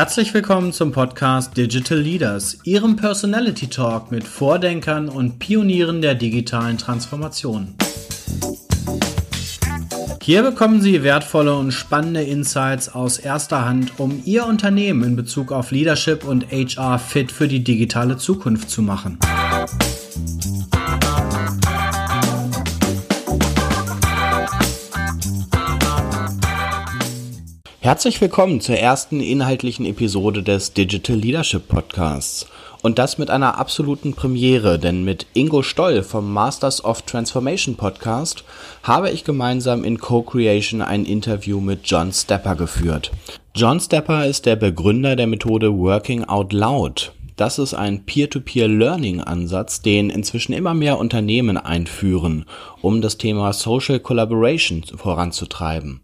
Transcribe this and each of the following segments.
Herzlich willkommen zum Podcast Digital Leaders, Ihrem Personality Talk mit Vordenkern und Pionieren der digitalen Transformation. Hier bekommen Sie wertvolle und spannende Insights aus erster Hand, um Ihr Unternehmen in Bezug auf Leadership und HR fit für die digitale Zukunft zu machen. Herzlich willkommen zur ersten inhaltlichen Episode des Digital Leadership Podcasts. Und das mit einer absoluten Premiere, denn mit Ingo Stoll vom Masters of Transformation Podcast habe ich gemeinsam in Co-Creation ein Interview mit John Stepper geführt. John Stepper ist der Begründer der Methode Working Out Loud. Das ist ein Peer-to-Peer-Learning-Ansatz, den inzwischen immer mehr Unternehmen einführen, um das Thema Social Collaboration voranzutreiben.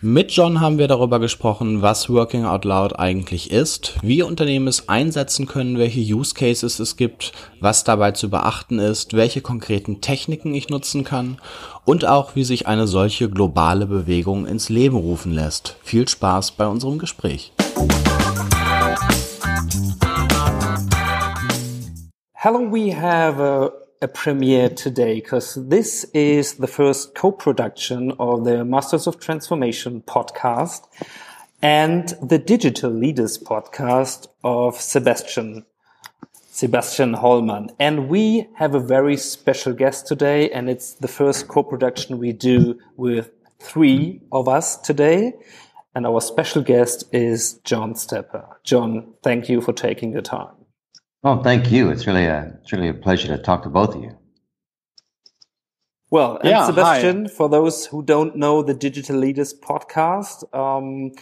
Mit John haben wir darüber gesprochen, was Working Out Loud eigentlich ist, wie Unternehmen es einsetzen können, welche Use Cases es gibt, was dabei zu beachten ist, welche konkreten Techniken ich nutzen kann und auch wie sich eine solche globale Bewegung ins Leben rufen lässt. Viel Spaß bei unserem Gespräch. Hello, we have a a premiere today because this is the first co-production of the Masters of Transformation podcast and the Digital Leaders podcast of Sebastian Sebastian Hollmann. And we have a very special guest today, and it's the first co-production we do with three of us today. And our special guest is John Stepper. John, thank you for taking the time. Oh, thank you. It's really a it's really a pleasure to talk to both of you. Well, and yeah, Sebastian, hi. for those who don't know the Digital Leaders podcast, um,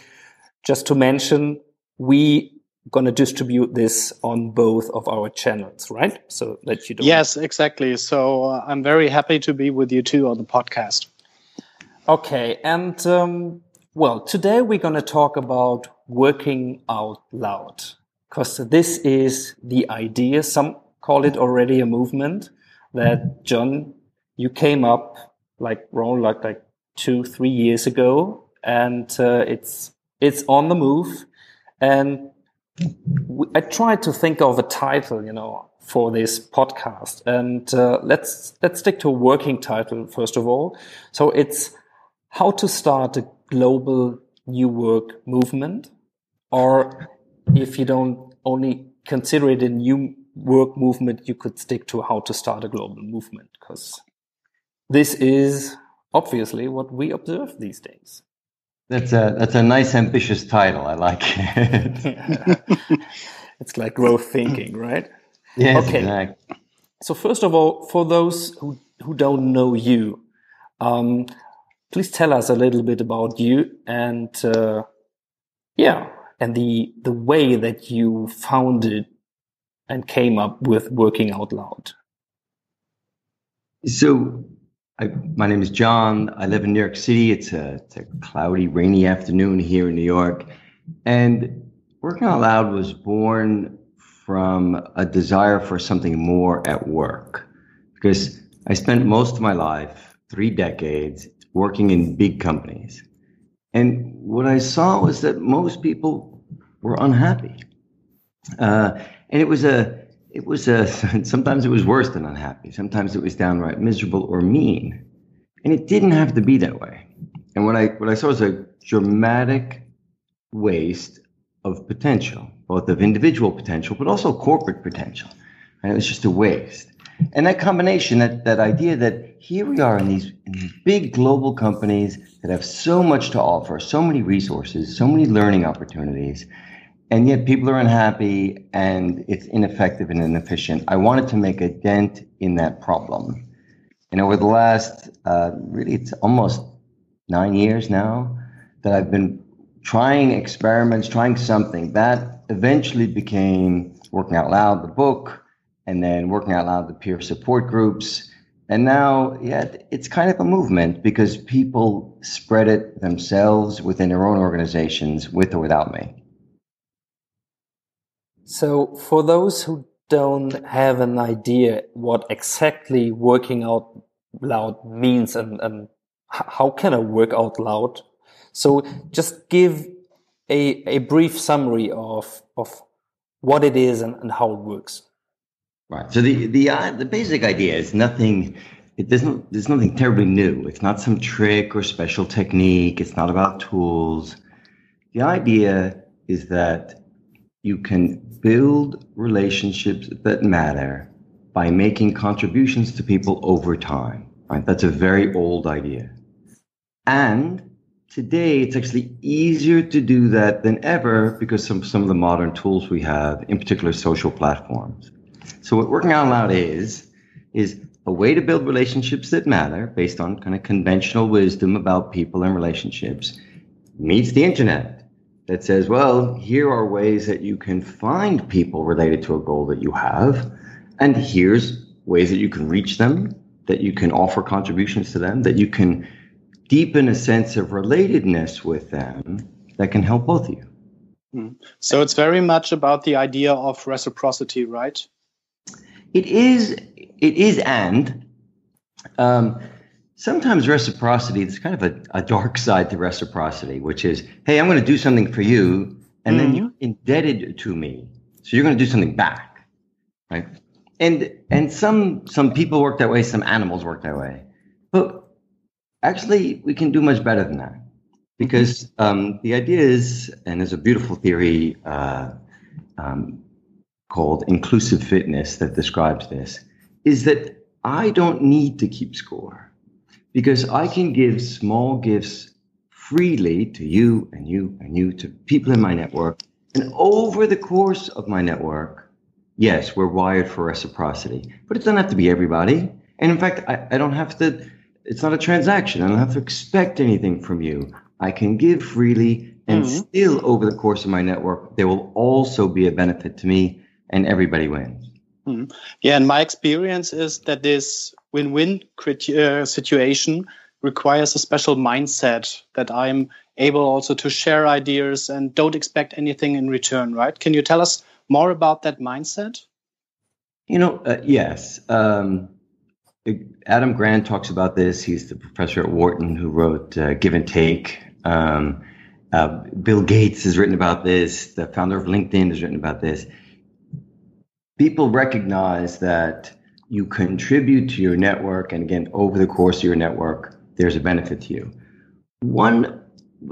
just to mention, we going to distribute this on both of our channels, right? So that you don't. Yes, exactly. So uh, I'm very happy to be with you too on the podcast. Okay, and um, well, today we're going to talk about working out loud because this is the idea. Some call it already a movement that John, you came up like around like like two three years ago, and uh, it's it's on the move. And I tried to think of a title, you know, for this podcast, and uh, let's let's stick to a working title first of all. So it's how to start a global new work movement, or if you don't only consider it a new work movement, you could stick to how to start a global movement because this is obviously what we observe these days. That's a that's a nice ambitious title. I like it. it's like growth thinking, right? Yes, okay. Exactly. So first of all, for those who who don't know you, um, please tell us a little bit about you and uh, yeah, and the the way that you founded and came up with working out loud? So I, my name is john. I live in new york city. It's a, it's a cloudy rainy afternoon here in new york. And working out loud was born from a desire for something more at work. Because i spent most of my life three decades working in big companies and what I saw was that most people were unhappy. Uh, and it was a, it was a, sometimes it was worse than unhappy. Sometimes it was downright miserable or mean. And it didn't have to be that way. And what I, what I saw was a dramatic waste of potential, both of individual potential, but also corporate potential. And it was just a waste. And that combination, that, that idea that here we are in these, in these big global companies that have so much to offer, so many resources, so many learning opportunities, and yet people are unhappy and it's ineffective and inefficient. I wanted to make a dent in that problem. And over the last, uh, really, it's almost nine years now that I've been trying experiments, trying something that eventually became Working Out Loud, the book, and then working out loud the peer support groups. And now, yeah, it's kind of a movement because people spread it themselves within their own organizations with or without me. So, for those who don't have an idea what exactly working out loud means and, and how can I work out loud? So, just give a, a brief summary of, of what it is and, and how it works. Right. So the the uh, the basic idea is nothing. It doesn't. There's nothing terribly new. It's not some trick or special technique. It's not about tools. The idea is that you can build relationships that matter by making contributions to people over time. Right. That's a very old idea. And today it's actually easier to do that than ever because of some of the modern tools we have, in particular social platforms. So what working out loud is, is a way to build relationships that matter based on kind of conventional wisdom about people and relationships meets the internet that says, well, here are ways that you can find people related to a goal that you have. And here's ways that you can reach them, that you can offer contributions to them, that you can deepen a sense of relatedness with them that can help both of you. Hmm. So it's very much about the idea of reciprocity, right? It is. It is, and um, sometimes reciprocity. There's kind of a, a, dark side to reciprocity, which is, hey, I'm going to do something for you, and mm-hmm. then you're indebted to me, so you're going to do something back, right? And and some some people work that way. Some animals work that way, but actually, we can do much better than that because um, the idea is, and there's a beautiful theory uh, um, called inclusive fitness that describes this, is that I don't need to keep score because I can give small gifts freely to you and you and you to people in my network. And over the course of my network, yes, we're wired for reciprocity, but it doesn't have to be everybody. And in fact, I, I don't have to it's not a transaction. I don't have to expect anything from you. I can give freely, and mm-hmm. still, over the course of my network, there will also be a benefit to me, and everybody wins. Mm-hmm. Yeah, and my experience is that this win-win uh, situation requires a special mindset that I'm able also to share ideas and don't expect anything in return. Right? Can you tell us more about that mindset? You know, uh, yes. Um, Adam Grant talks about this. He's the professor at Wharton who wrote uh, Give and Take. Um, uh, Bill Gates has written about this. The founder of LinkedIn has written about this. People recognize that you contribute to your network, and again, over the course of your network, there's a benefit to you. One,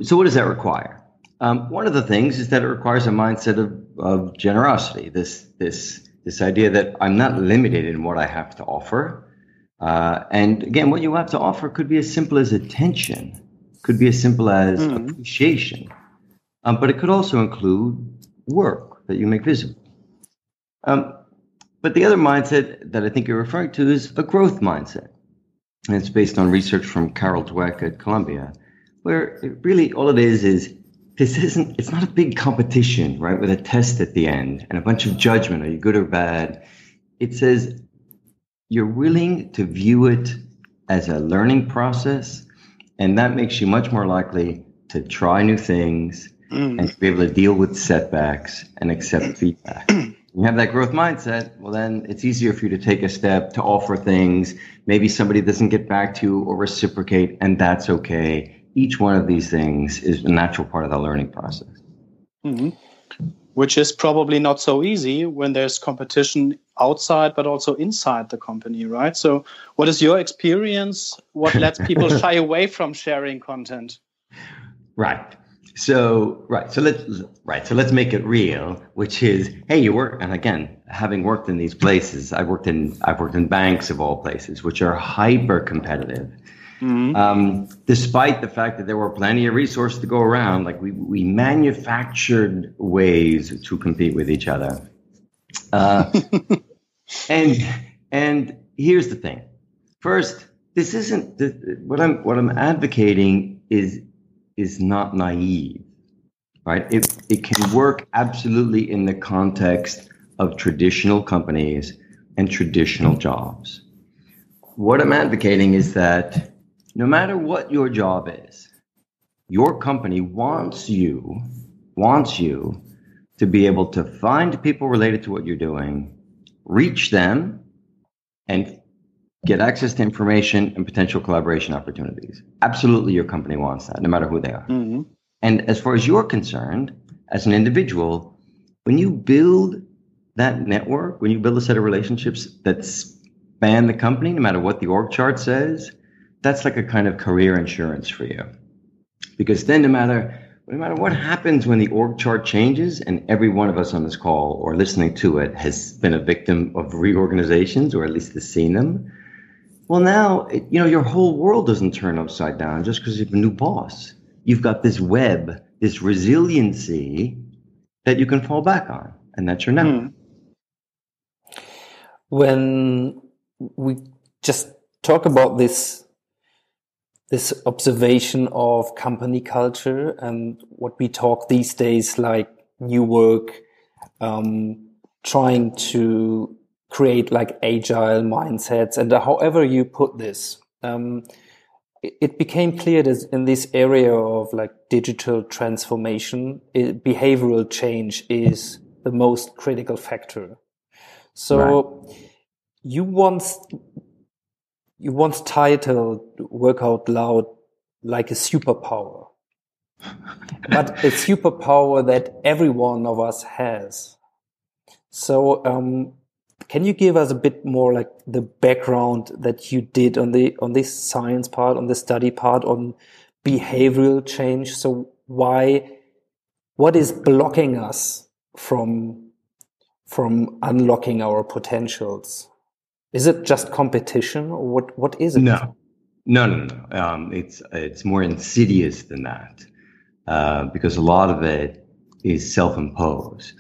so what does that require? Um, one of the things is that it requires a mindset of, of generosity. This this this idea that I'm not limited in what I have to offer. Uh, and again, what you have to offer could be as simple as attention, could be as simple as mm. appreciation, um, but it could also include work that you make visible. Um, but the other mindset that I think you're referring to is a growth mindset. And it's based on research from Carol Dweck at Columbia, where it really all it is is this isn't, it's not a big competition, right? With a test at the end and a bunch of judgment. Are you good or bad? It says, you're willing to view it as a learning process, and that makes you much more likely to try new things mm. and to be able to deal with setbacks and accept feedback. you have that growth mindset, well, then it's easier for you to take a step to offer things. Maybe somebody doesn't get back to you or reciprocate, and that's okay. Each one of these things is a natural part of the learning process. Mm-hmm which is probably not so easy when there's competition outside but also inside the company right so what is your experience what lets people shy away from sharing content right so right so let's right so let's make it real which is hey you work and again having worked in these places i've worked in i've worked in banks of all places which are hyper competitive Mm-hmm. Um, despite the fact that there were plenty of resources to go around, like we, we manufactured ways to compete with each other. Uh, and and here's the thing. First, this isn't the, what I'm what I'm advocating is is not naive, right? It it can work absolutely in the context of traditional companies and traditional jobs. What I'm advocating is that no matter what your job is, your company wants you, wants you to be able to find people related to what you're doing, reach them, and get access to information and potential collaboration opportunities. Absolutely, your company wants that, no matter who they are. Mm-hmm. And as far as you're concerned, as an individual, when you build that network, when you build a set of relationships that span the company, no matter what the org chart says, that's like a kind of career insurance for you. Because then no matter no matter what happens when the org chart changes, and every one of us on this call or listening to it has been a victim of reorganizations, or at least has seen them. Well, now you know your whole world doesn't turn upside down just because you have a new boss. You've got this web, this resiliency that you can fall back on, and that's your network. Hmm. When we just talk about this this observation of company culture and what we talk these days like new work um, trying to create like agile mindsets and however you put this um, it, became clear that in this area of like digital transformation it, behavioral change is the most critical factor so right. you once you once titled Work Out Loud like a superpower, but a superpower that every one of us has. So, um, can you give us a bit more like the background that you did on the on this science part, on the study part, on behavioral change? So, why, what is blocking us from from unlocking our potentials? Is it just competition, or what? What is it? No, no, no, no. Um, it's it's more insidious than that, uh, because a lot of it is self-imposed,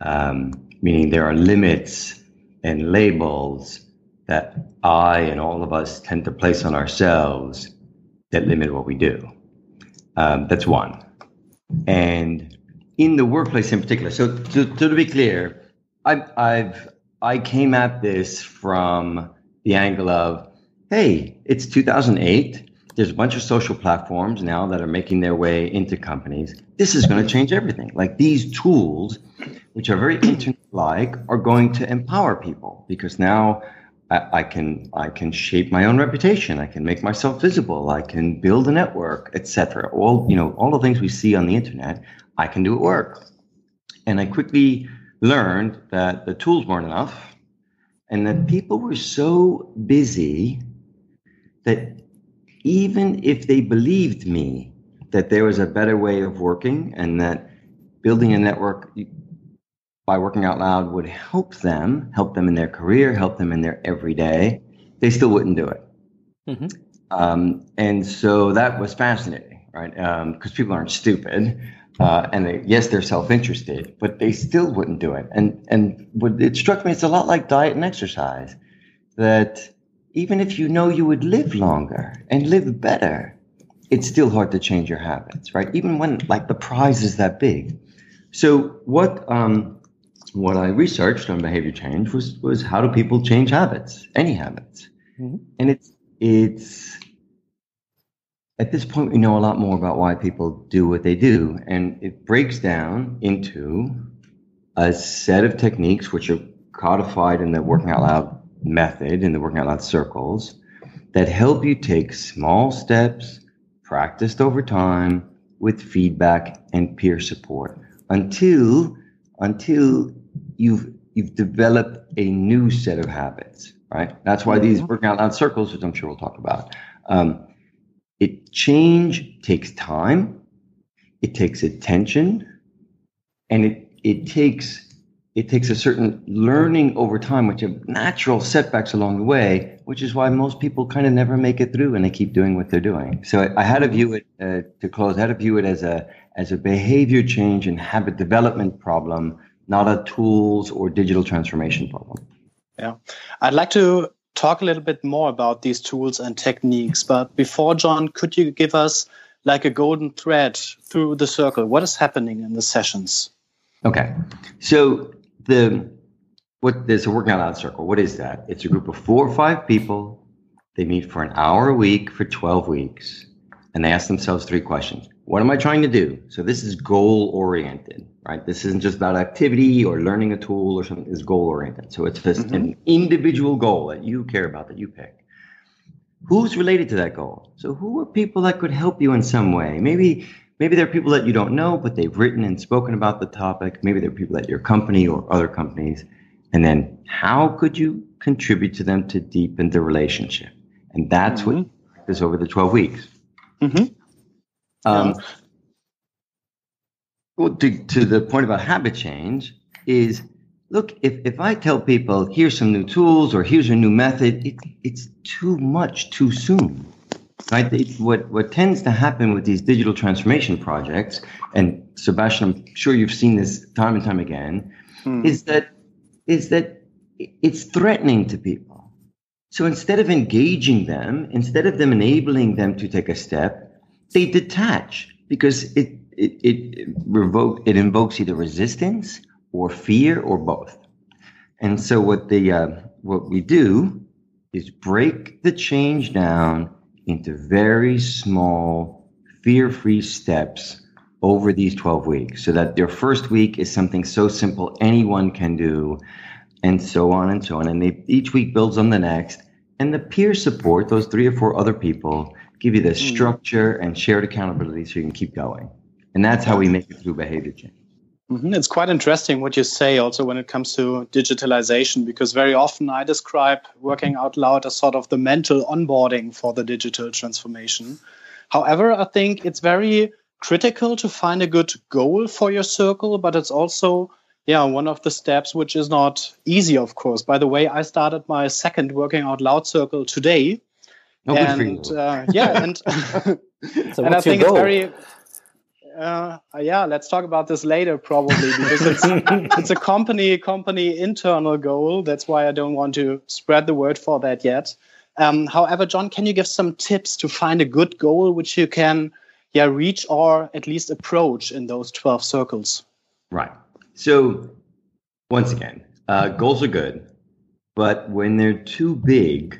um, meaning there are limits and labels that I and all of us tend to place on ourselves that limit what we do. Um, that's one, and in the workplace in particular. So, to, to be clear, I've, I've I came at this from the angle of, hey, it's 2008. There's a bunch of social platforms now that are making their way into companies. This is going to change everything. Like these tools, which are very internet-like, are going to empower people because now I, I can I can shape my own reputation. I can make myself visible. I can build a network, etc. All you know, all the things we see on the internet, I can do at work. And I quickly learned that the tools weren't enough and that people were so busy that even if they believed me that there was a better way of working and that building a network by working out loud would help them, help them in their career, help them in their everyday, they still wouldn't do it. Mm-hmm. Um, and so that was fascinating, right? Because um, people aren't stupid. Uh, and they, yes, they're self-interested, but they still wouldn't do it. And and what it struck me, it's a lot like diet and exercise. That even if you know you would live longer and live better, it's still hard to change your habits, right? Even when like the prize is that big. So what um, what I researched on behavior change was was how do people change habits, any habits, mm-hmm. and it's it's at this point, we know a lot more about why people do what they do. And it breaks down into a set of techniques which are codified in the working out loud method, in the working out loud circles, that help you take small steps practiced over time with feedback and peer support until until you've you've developed a new set of habits right that's why these mm-hmm. working out loud circles which i'm sure we'll talk about um, it change takes time, it takes attention, and it it takes it takes a certain learning over time, which have natural setbacks along the way, which is why most people kind of never make it through and they keep doing what they're doing. So I, I had to view it uh, to close. I had to view it as a as a behavior change and habit development problem, not a tools or digital transformation problem. Yeah, I'd like to talk a little bit more about these tools and techniques. But before, John, could you give us like a golden thread through the circle? What is happening in the sessions? Okay. So the what there's a working out circle. What is that? It's a group of four or five people. They meet for an hour a week for 12 weeks and they ask themselves three questions. What am I trying to do? So this is goal oriented, right? This isn't just about activity or learning a tool or something. It's goal oriented. So it's just mm-hmm. an individual goal that you care about that you pick. Who's related to that goal? So who are people that could help you in some way? Maybe maybe there are people that you don't know, but they've written and spoken about the topic. Maybe there are people at your company or other companies. And then how could you contribute to them to deepen the relationship? And that's mm-hmm. what practice over the 12 weeks. Mm-hmm. Um, yeah. Well, to, to the point about habit change is look, if, if I tell people, here's some new tools or here's a new method, it, it's too much too soon. Right? It, what, what tends to happen with these digital transformation projects, and Sebastian, I'm sure you've seen this time and time again, hmm. is that is that it's threatening to people. So instead of engaging them, instead of them enabling them to take a step, they detach because it it it revoke it invokes either resistance or fear or both. And so what the uh, what we do is break the change down into very small, fear-free steps over these 12 weeks so that your first week is something so simple anyone can do and so on and so on and they each week builds on the next and the peer support those three or four other people give you the hmm. structure and shared accountability so you can keep going and that's how we make it through behavior change Mm-hmm. It's quite interesting what you say also when it comes to digitalization, because very often I describe working out loud as sort of the mental onboarding for the digital transformation. However, I think it's very critical to find a good goal for your circle, but it's also yeah, one of the steps which is not easy, of course. By the way, I started my second working out loud circle today. Oh, and uh, yeah, and, so and I think it's very uh, yeah, let's talk about this later, probably because it's it's a company company internal goal. That's why I don't want to spread the word for that yet. Um, however, John, can you give some tips to find a good goal which you can, yeah, reach or at least approach in those twelve circles? Right. So, once again, uh, goals are good, but when they're too big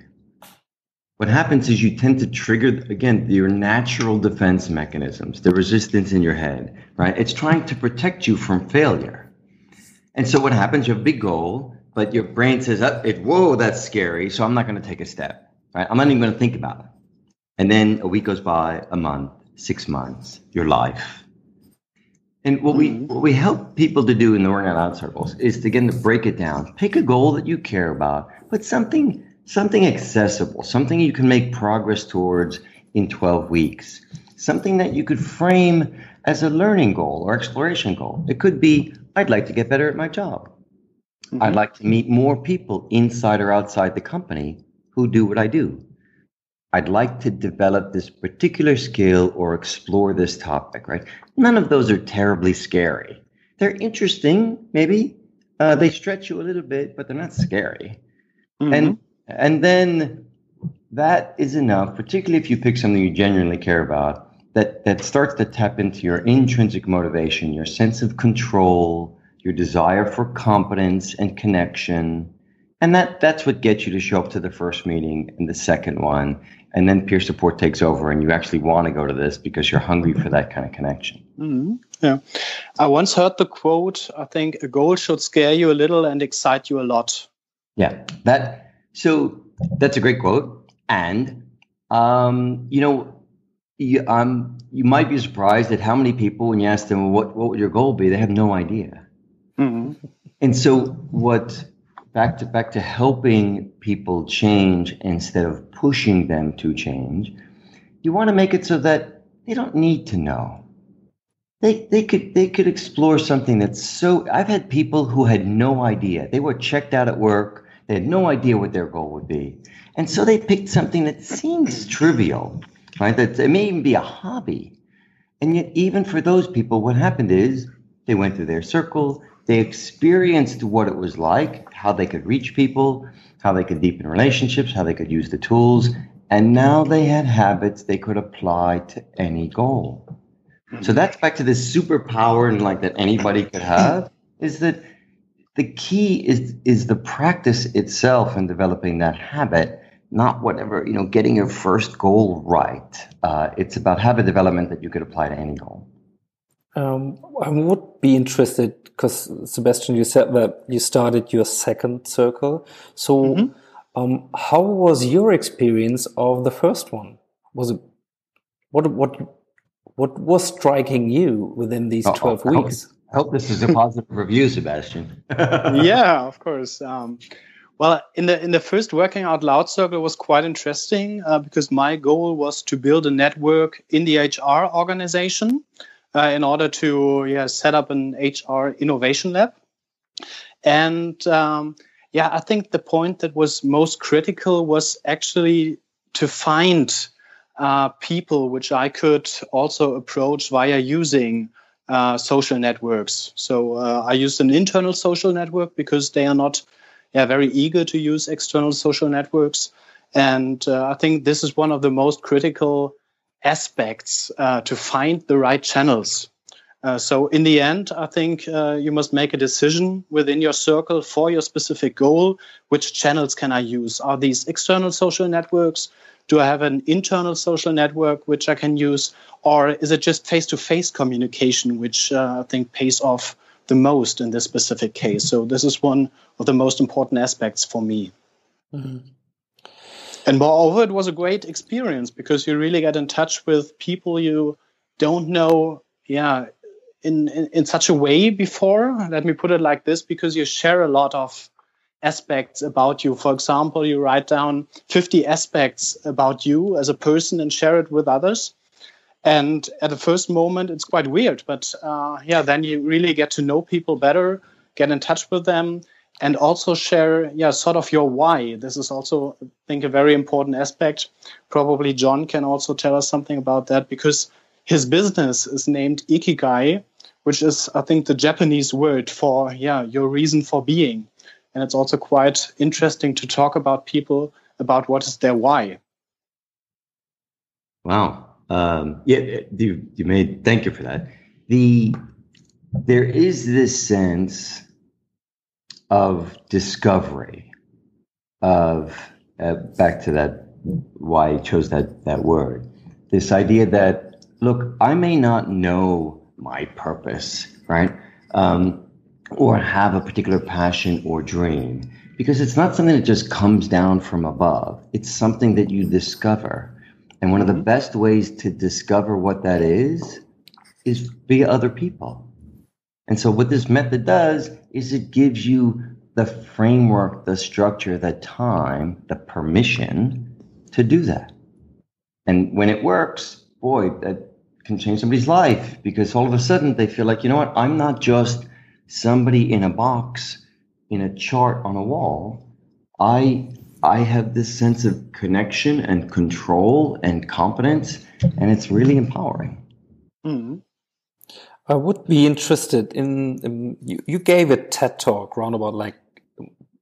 what happens is you tend to trigger again your natural defense mechanisms the resistance in your head right? It's trying to protect you from failure. And so what happens you have a big goal but your brain says oh, it, whoa that's scary so i'm not going to take a step right? I'm not even going to think about it. And then a week goes by a month six months your life. And what we what we help people to do in the working out circles is to again to break it down. Pick a goal that you care about but something something accessible, something you can make progress towards in 12 weeks, something that you could frame as a learning goal or exploration goal. It could be, I'd like to get better at my job. Mm-hmm. I'd like to meet more people inside or outside the company who do what I do. I'd like to develop this particular skill or explore this topic, right? None of those are terribly scary. They're interesting, maybe. Uh, they stretch you a little bit, but they're not scary. Mm-hmm. And and then that is enough, particularly if you pick something you genuinely care about, that, that starts to tap into your intrinsic motivation, your sense of control, your desire for competence and connection. And that, that's what gets you to show up to the first meeting and the second one. And then peer support takes over, and you actually want to go to this because you're hungry for that kind of connection. Mm-hmm. Yeah. I once heard the quote I think a goal should scare you a little and excite you a lot. Yeah. That so that's a great quote. And, um, you know, you, um, you might be surprised at how many people, when you ask them, what, what would your goal be? They have no idea. Mm-hmm. And so what, back to, back to helping people change instead of pushing them to change, you want to make it so that they don't need to know. They, they could they could explore something that's so I've had people who had no idea. They were checked out at work they had no idea what their goal would be. And so they picked something that seems trivial, right? That it may even be a hobby. And yet, even for those people, what happened is they went through their circle, they experienced what it was like, how they could reach people, how they could deepen relationships, how they could use the tools, and now they had habits they could apply to any goal. So that's back to this superpower and like that anybody could have is that the key is is the practice itself and developing that habit not whatever you know getting your first goal right uh, it's about habit development that you could apply to any goal um, i would be interested because sebastian you said that you started your second circle so mm -hmm. um, how was your experience of the first one was it what what what was striking you within these 12 oh, weeks? I hope this is a positive review, Sebastian. yeah, of course. Um, well, in the in the first working out loud circle was quite interesting uh, because my goal was to build a network in the HR organization uh, in order to yeah set up an HR innovation lab. And um, yeah, I think the point that was most critical was actually to find uh, people which I could also approach via using uh, social networks. So uh, I used an internal social network because they are not yeah, very eager to use external social networks. And uh, I think this is one of the most critical aspects uh, to find the right channels. Uh, so in the end, I think you must make a decision within your circle for your specific goal. Which channels can I use? Are these external social networks? Do I have an internal social network which I can use? Or is it just face to face communication, which uh, I think pays off the most in this specific case. So this is one of the most important aspects for me. Mm-hmm. And moreover, it was a great experience because you really get in touch with people you don't know, yeah, in, in, in such a way before. Let me put it like this, because you share a lot of aspects about you. For example, you write down 50 aspects about you as a person and share it with others. And at the first moment, it's quite weird, but uh, yeah, then you really get to know people better, get in touch with them, and also share, yeah, sort of your why. This is also, I think, a very important aspect. Probably John can also tell us something about that because his business is named Ikigai, which is, I think, the Japanese word for, yeah, your reason for being. And it's also quite interesting to talk about people about what is their why. Wow. Um, yeah, you, you made, thank you for that. The, there is this sense of discovery of, uh, back to that, why I chose that, that word, this idea that, look, I may not know my purpose, right? Um, or have a particular passion or dream because it's not something that just comes down from above. It's something that you discover. And one of the mm-hmm. best ways to discover what that is is via other people. And so what this method does is it gives you the framework, the structure, the time, the permission to do that. And when it works, boy, that can change somebody's life because all of a sudden they feel like, you know what, I'm not just somebody in a box in a chart on a wall. I I have this sense of connection and control and competence, and it's really empowering. Mm. I would be interested in, in you, you, gave a TED talk around about like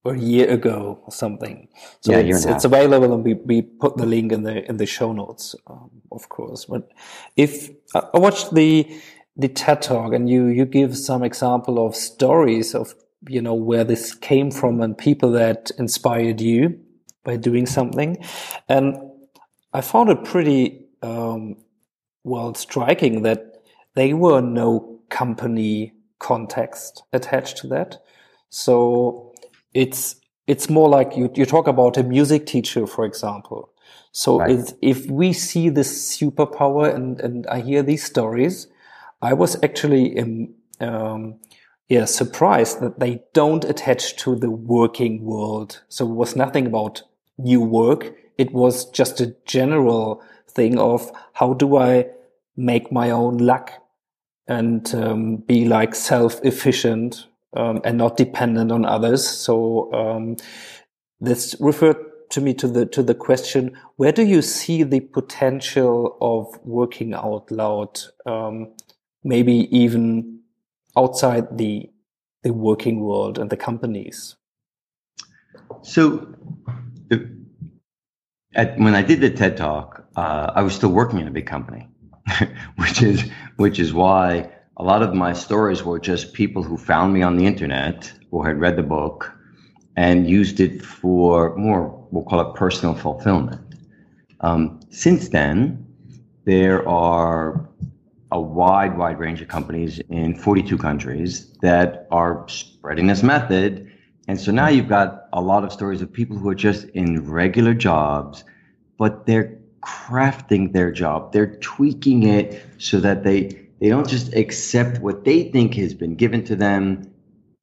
a year ago or something. So yeah, it's, it's available, and we, we put the link in the in the show notes, um, of course. But if I watched the the TED talk, and you you give some example of stories of you know where this came from and people that inspired you by doing something. And I found it pretty um, well striking that they were no company context attached to that. So it's it's more like you you talk about a music teacher, for example. So right. if we see this superpower and and I hear these stories, I was actually um, um, yeah surprised that they don't attach to the working world. So it was nothing about new work. It was just a general thing of how do I make my own luck and um, be like self-efficient um, and not dependent on others. So um, this referred to me to the to the question: Where do you see the potential of working out loud? Maybe even outside the the working world and the companies. So at, when I did the TED Talk, uh, I was still working in a big company, which is which is why a lot of my stories were just people who found me on the internet or had read the book and used it for more, we'll call it personal fulfillment. Um, since then, there are a wide, wide range of companies in 42 countries that are spreading this method and so now you've got a lot of stories of people who are just in regular jobs, but they're crafting their job. They're tweaking it so that they they don't just accept what they think has been given to them.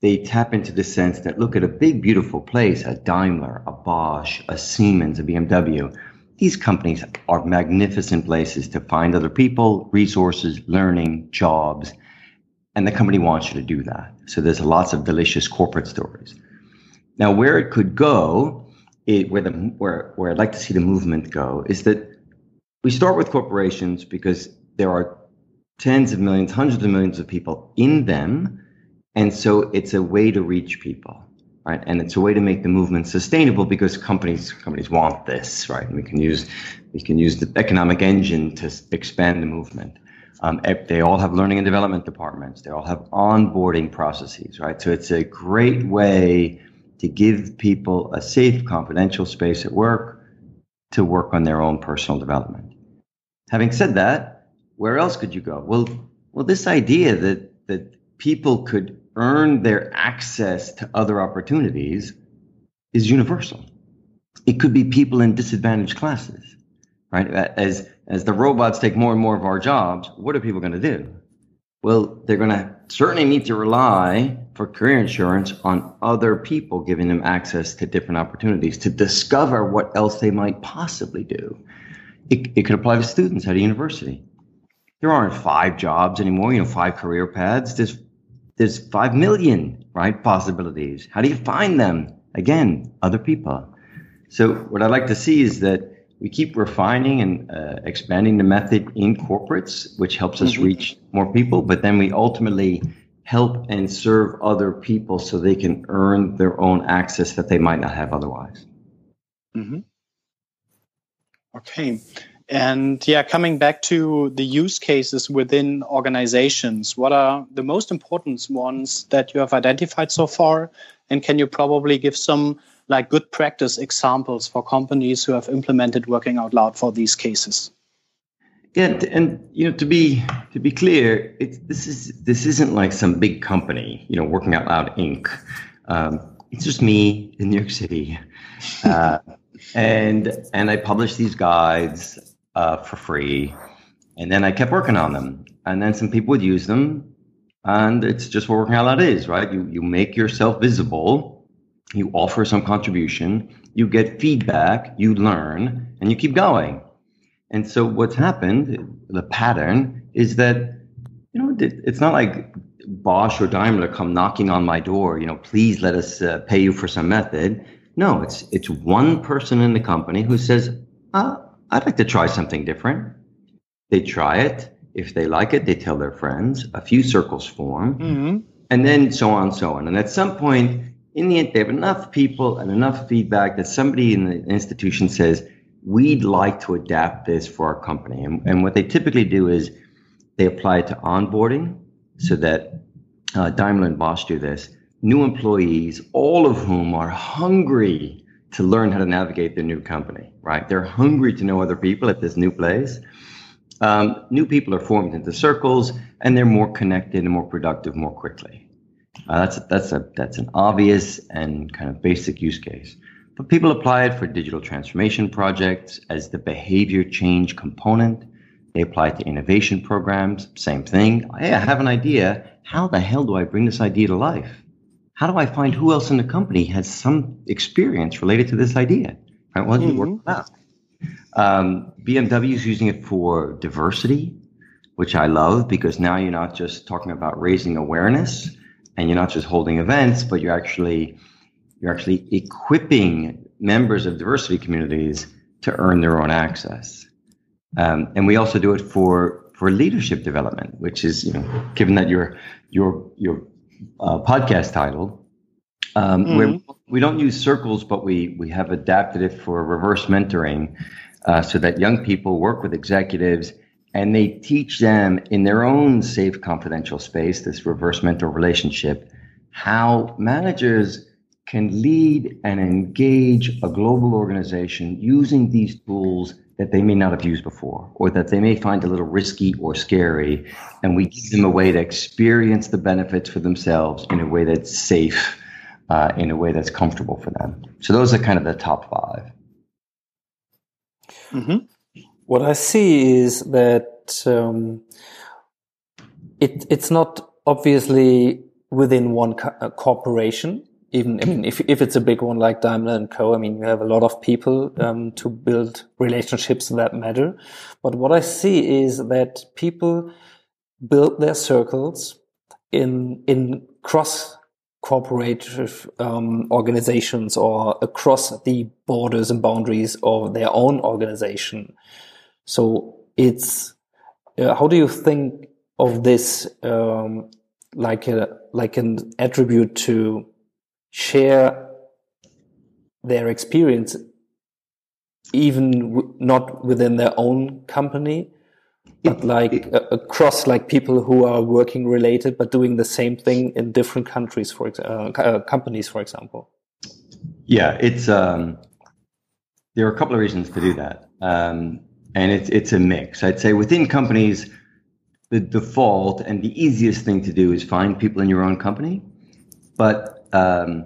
They tap into the sense that look at a big, beautiful place, a Daimler, a Bosch, a Siemens, a BMW. These companies are magnificent places to find other people, resources, learning, jobs. And the company wants you to do that. So there's lots of delicious corporate stories. Now, where it could go, it, where the where where I'd like to see the movement go, is that we start with corporations because there are tens of millions, hundreds of millions of people in them, and so it's a way to reach people, right? And it's a way to make the movement sustainable because companies companies want this, right? And we can use we can use the economic engine to expand the movement. Um, they all have learning and development departments. They all have onboarding processes, right? So it's a great way to give people a safe, confidential space at work to work on their own personal development. Having said that, where else could you go? Well, well, this idea that that people could earn their access to other opportunities is universal. It could be people in disadvantaged classes, right? As as the robots take more and more of our jobs, what are people going to do? Well, they're going to certainly need to rely for career insurance on other people giving them access to different opportunities to discover what else they might possibly do. It, it could apply to students at a university. There aren't five jobs anymore, you know, five career paths. There's there's five million, right, possibilities. How do you find them? Again, other people. So what I'd like to see is that we keep refining and uh, expanding the method in corporates, which helps us mm-hmm. reach more people. But then we ultimately help and serve other people so they can earn their own access that they might not have otherwise. Mm-hmm. Okay. And yeah, coming back to the use cases within organizations, what are the most important ones that you have identified so far? And can you probably give some like good practice examples for companies who have implemented working out loud for these cases? Yeah, and you know, to be to be clear, it, this is this isn't like some big company, you know, Working Out Loud Inc. Um, it's just me in New York City, uh, and and I publish these guides uh, for free, and then I kept working on them, and then some people would use them, and it's just what Working Out Loud is, right? You you make yourself visible. You offer some contribution, you get feedback, you learn, and you keep going. And so what's happened, the pattern is that, you know, it's not like Bosch or Daimler come knocking on my door, you know, please let us uh, pay you for some method. No, it's it's one person in the company who says, uh, I'd like to try something different. They try it. If they like it, they tell their friends. A few circles form, mm-hmm. and then so on and so on. And at some point, in the end, they have enough people and enough feedback that somebody in the institution says, we'd like to adapt this for our company. And, and what they typically do is they apply it to onboarding so that uh, Daimler and Bosch do this. New employees, all of whom are hungry to learn how to navigate their new company, right? They're hungry to know other people at this new place. Um, new people are formed into circles and they're more connected and more productive more quickly. Uh, that's that's a that's an obvious and kind of basic use case. But people apply it for digital transformation projects as the behavior change component. They apply it to innovation programs. Same thing. Hey, I have an idea. How the hell do I bring this idea to life? How do I find who else in the company has some experience related to this idea? Right? Well, mm-hmm. you work out. Um, BMW is using it for diversity, which I love because now you're not just talking about raising awareness and you're not just holding events, but you're actually you're actually equipping members of diversity communities to earn their own access. Um, and we also do it for for leadership development, which is you know given that your your your uh, podcast title, um, mm-hmm. where we don't use circles, but we we have adapted it for reverse mentoring, uh, so that young people work with executives and they teach them in their own safe confidential space this reverse mentor relationship how managers can lead and engage a global organization using these tools that they may not have used before or that they may find a little risky or scary and we give them a way to experience the benefits for themselves in a way that's safe uh, in a way that's comfortable for them so those are kind of the top 5 mm-hmm. what I see is that um, it it's not obviously within one co- uh, corporation. Even I mean, if if it's a big one like Daimler and Co, I mean, you have a lot of people um, to build relationships in that matter. But what I see is that people build their circles in in cross cooperative um, organizations or across the borders and boundaries of their own organization. So it's uh, how do you think of this um, like a like an attribute to share their experience even not within their own company but like uh, across like people who are working related but doing the same thing in different countries for uh, uh, companies for example. Yeah it's um there are a couple of reasons to do that. Um and it's it's a mix. I'd say within companies the default and the easiest thing to do is find people in your own company. But um,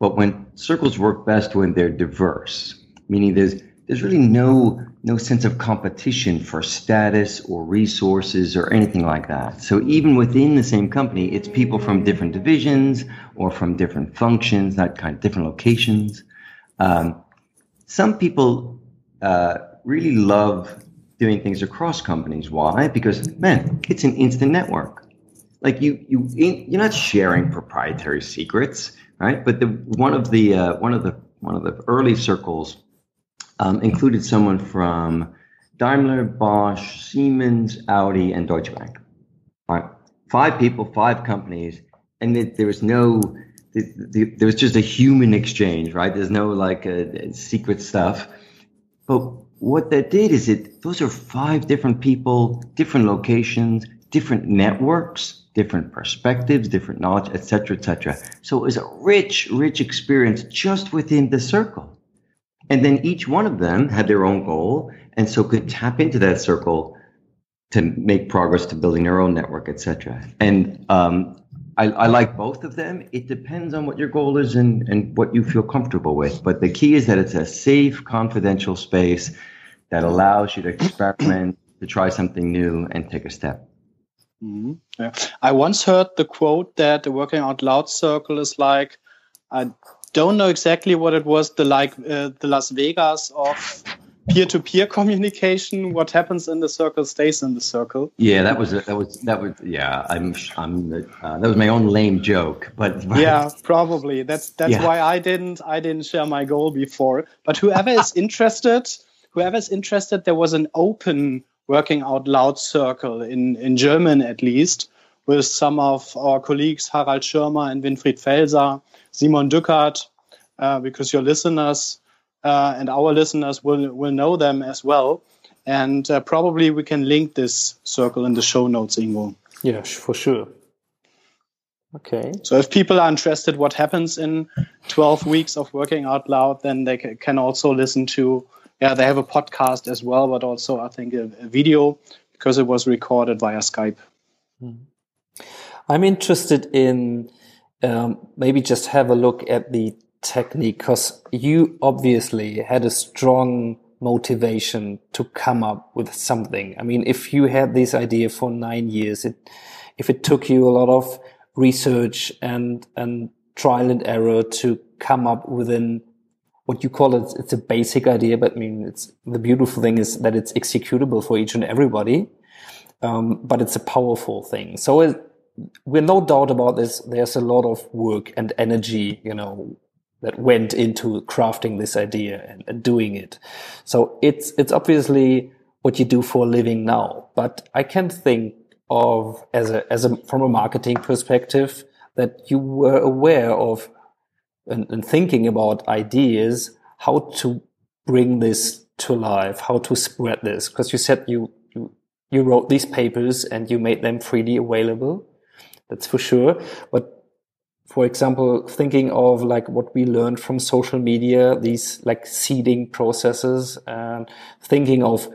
but when circles work best when they're diverse, meaning there's there's really no no sense of competition for status or resources or anything like that. So even within the same company, it's people from different divisions or from different functions, that kind of different locations. Um, some people uh, really love doing things across companies. Why? Because man, it's an instant network. Like you, you, you're not sharing proprietary secrets, right? But the one of the uh, one of the one of the early circles um, included someone from Daimler, Bosch, Siemens, Audi, and Deutsche Bank. Right, five people, five companies, and there was no. there was just a human exchange, right? There's no like uh, secret stuff. But what that did is it those are five different people, different locations, different networks, different perspectives, different knowledge, etc., etc. So it was a rich, rich experience just within the circle. And then each one of them had their own goal, and so could tap into that circle to make progress to building their own network, etc. And um, I, I, like both of them. It depends on what your goal is and, and what you feel comfortable with. But the key is that it's a safe, confidential space that allows you to experiment, to try something new, and take a step. Mm-hmm. Yeah. I once heard the quote that the working out loud circle is like, I don't know exactly what it was, the like uh, the Las Vegas of peer-to-peer communication what happens in the circle stays in the circle yeah that was that was that was yeah i'm i'm uh, that was my own lame joke but, but yeah probably that's that's yeah. why i didn't i didn't share my goal before but whoever is interested whoever is interested there was an open working out loud circle in in german at least with some of our colleagues harald schirmer and winfried felser simon dückert uh, because your listeners uh, and our listeners will will know them as well. And uh, probably we can link this circle in the show notes, Ingo. Yeah, for sure. Okay. So if people are interested what happens in 12 weeks of working out loud, then they can also listen to, yeah, they have a podcast as well, but also I think a, a video because it was recorded via Skype. Hmm. I'm interested in um, maybe just have a look at the technique because you obviously had a strong motivation to come up with something. I mean, if you had this idea for nine years, it, if it took you a lot of research and, and trial and error to come up within what you call it, it's a basic idea, but I mean, it's the beautiful thing is that it's executable for each and everybody. Um, but it's a powerful thing. So it, we're no doubt about this. There's a lot of work and energy, you know, that went into crafting this idea and, and, doing it. So it's it's obviously what you do for a living now. But I can think of as a as a from a marketing perspective that you were aware of and, and thinking about ideas how to bring this to life, how to spread this. Because you said you you you wrote these papers and you made them freely available. That's for sure. But for example, thinking of like what we learned from social media, these like seeding processes and thinking of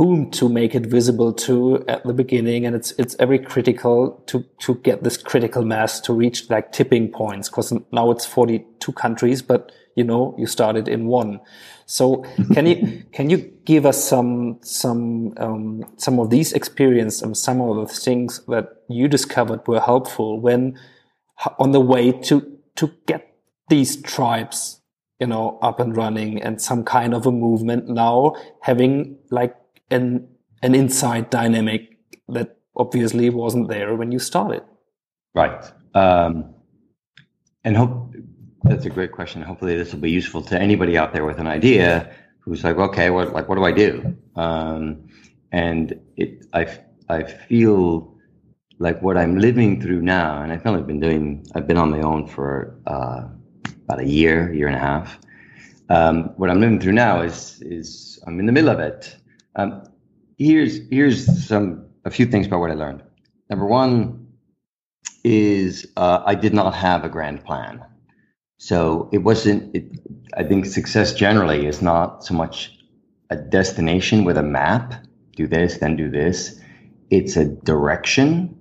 whom to make it visible to at the beginning. And it's, it's very critical to, to get this critical mass to reach like tipping points. Cause now it's 42 countries, but you know you started in one. So can you can you give us some some um, some of these experience and some of the things that you discovered were helpful when on the way to to get these tribes you know up and running and some kind of a movement now having like an an inside dynamic that obviously wasn't there when you started. Right. Um, and hope that's a great question. Hopefully, this will be useful to anybody out there with an idea who's like, okay, what like what do I do? Um, and it, I I feel like what I'm living through now, and I've only been doing, I've been on my own for uh, about a year, year and a half. Um, what I'm living through now is is I'm in the middle of it. Um, here's here's some a few things about what I learned. Number one is uh, I did not have a grand plan. So it wasn't, it, I think success generally is not so much a destination with a map, do this, then do this. It's a direction.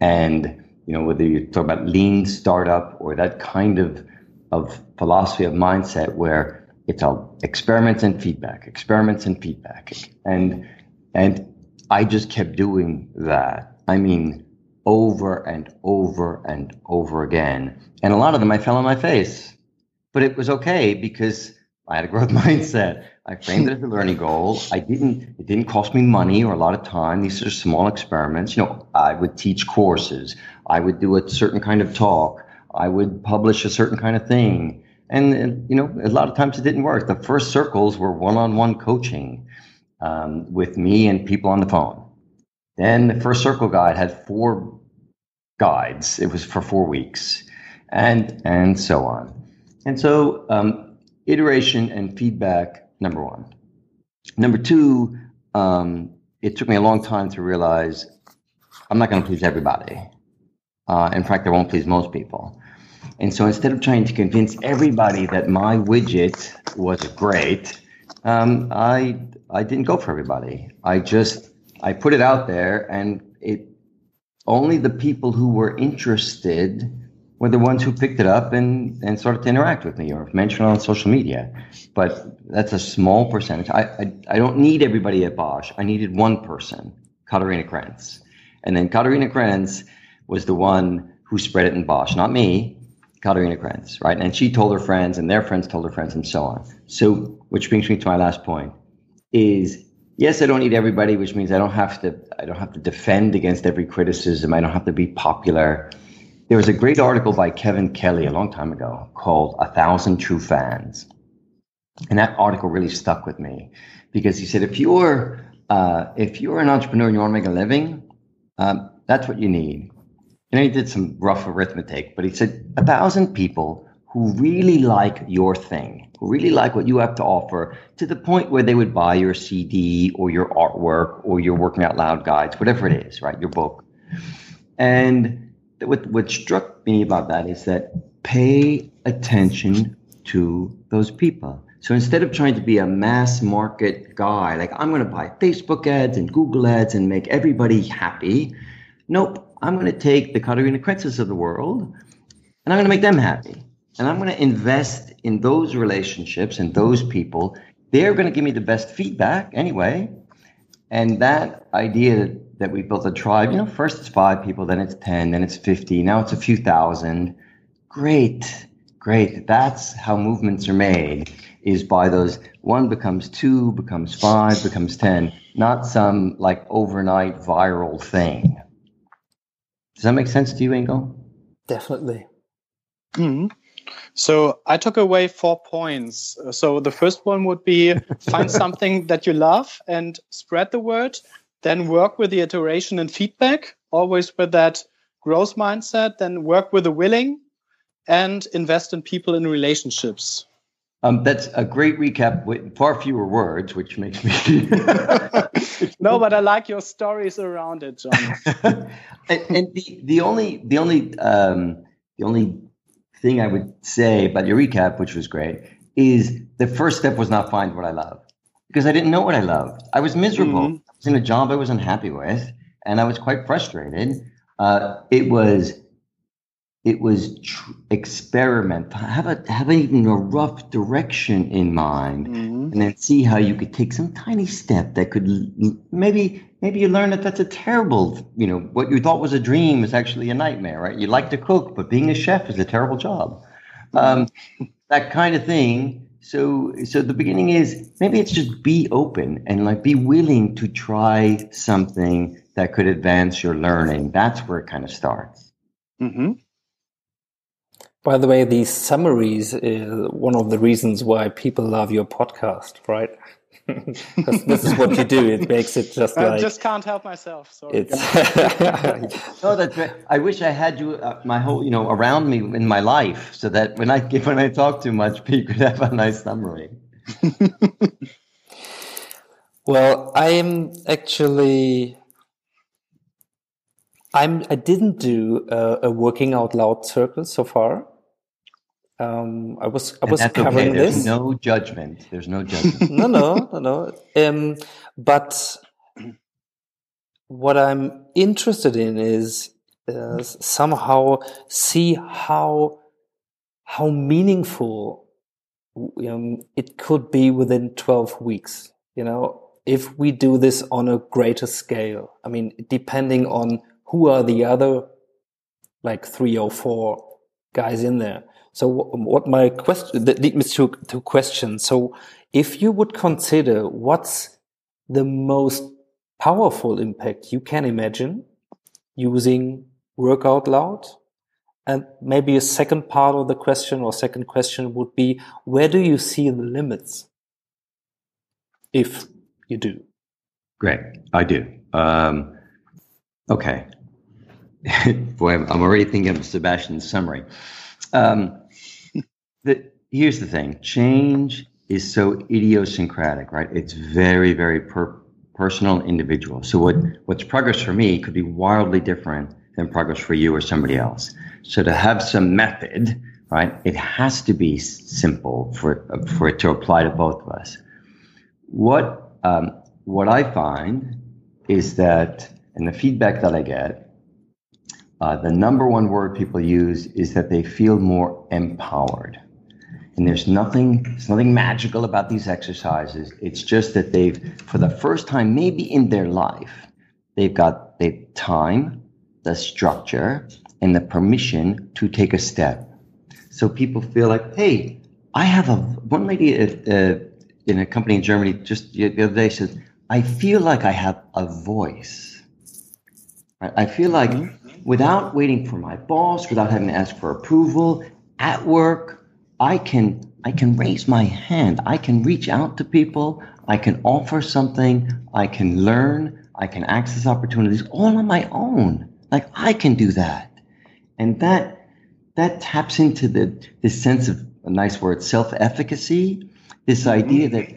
And, you know, whether you talk about lean startup or that kind of, of philosophy of mindset where it's all experiments and feedback, experiments and feedback. And, and I just kept doing that. I mean, over and over and over again. And a lot of them I fell on my face. But it was okay because I had a growth mindset. I framed it as a learning goal. I didn't it didn't cost me money or a lot of time. These are small experiments. You know, I would teach courses. I would do a certain kind of talk. I would publish a certain kind of thing. And, you know, a lot of times it didn't work. The first circles were one-on-one coaching um, with me and people on the phone. Then the first circle guide had four guides. It was for four weeks, and and so on. And so um, iteration and feedback. Number one. Number two. Um, it took me a long time to realize I'm not going to please everybody. Uh, in fact, I won't please most people. And so instead of trying to convince everybody that my widget was great, um, I I didn't go for everybody. I just I put it out there, and it only the people who were interested were the ones who picked it up and and started to interact with me or mention it on social media. But that's a small percentage. I I, I don't need everybody at Bosch. I needed one person, Katharina Krentz, and then Katharina Krentz was the one who spread it in Bosch, not me. Katharina Krentz, right? And she told her friends, and their friends told her friends, and so on. So, which brings me to my last point is yes, I don't need everybody, which means I don't have to I don't have to defend against every criticism. I don't have to be popular. There was a great article by Kevin Kelly a long time ago called A Thousand True Fans. And that article really stuck with me because he said if you're uh, if you're an entrepreneur and you want to make a living, um, that's what you need. And he did some rough arithmetic, but he said a thousand people who really like your thing, who really like what you have to offer to the point where they would buy your CD or your artwork or your working out loud guides, whatever it is, right? Your book. And what, what struck me about that is that pay attention to those people. So instead of trying to be a mass market guy, like I'm going to buy Facebook ads and Google ads and make everybody happy. Nope. I'm going to take the Katharina Krentzes of the world and I'm going to make them happy and I'm going to invest in those relationships and those people. They're going to give me the best feedback anyway. And that idea that we built a tribe, you know, first it's five people, then it's 10, then it's 50, now it's a few thousand. Great, great. That's how movements are made is by those one becomes two, becomes five, becomes 10, not some like overnight viral thing. Does that make sense to you, Ingo? Definitely. Mm-hmm. So I took away four points. So the first one would be find something that you love and spread the word. Then work with the iteration and feedback, always with that growth mindset. Then work with the willing and invest in people in relationships. Um, that's a great recap with far fewer words, which makes me. no, but I like your stories around it, John. and, and, the the only the only um, the only thing I would say about your recap, which was great, is the first step was not find what I love because I didn't know what I loved. I was miserable. Mm-hmm. I was in a job I was unhappy with, and I was quite frustrated. Uh, it was it was tr- experiment, have a have even a rough direction in mind, Mhm. and then see how you could take some tiny step that could maybe maybe you learn that that's a terrible, you know, what you thought was a dream is actually a nightmare, right? You like to cook, but being a chef is a terrible job. Um, that kind of thing. So, so the beginning is maybe it's just be open and like be willing to try something that could advance your learning. That's where it kind of starts. Mhm. By the way, these summaries is one of the reasons why people love your podcast, right? Because this is what you do. It makes it just I like just can't help myself. Sorry. it's. No, that's right. I wish I had you, uh, my whole, you know, around me in my life, so that when I when I talk too much, people could have a nice summary. Well, I'm actually. I'm. I didn't do a, a working out loud circle so far. Um, I was. I And was covering okay. There's this. no judgment. There's no judgment. no, no, no, no. Um, but what I'm interested in is uh, somehow see how how meaningful um, it could be within 12 weeks. You know, if we do this on a greater scale. I mean, depending on who are the other like three or four guys in there. So what my question that lead me to, to question. So if you would consider what's the most powerful impact you can imagine using work out loud, and maybe a second part of the question or second question would be, where do you see the limits? If you do. Great, I do. Um, okay. Boy, I'm I'm already thinking of Sebastian's summary. Um, here's the thing change is so idiosyncratic, right? It's very, very per, personal, individual. So, what, what's progress for me could be wildly different than progress for you or somebody else. So, to have some method, right, it has to be simple for, for it to apply to both of us. What um, what I find is that, and the feedback that I get, uh, the number one word people use is that they feel more empowered. And there's nothing, there's nothing magical about these exercises. It's just that they've, for the first time, maybe in their life, they've got the time, the structure, and the permission to take a step. So people feel like, hey, I have a one lady at, uh, in a company in Germany just the other day said, I feel like I have a voice. I feel like without waiting for my boss, without having to ask for approval at work, I can I can raise my hand. I can reach out to people. I can offer something. I can learn. I can access opportunities all on my own. Like I can do that, and that that taps into the this sense of a nice word self-efficacy. This idea that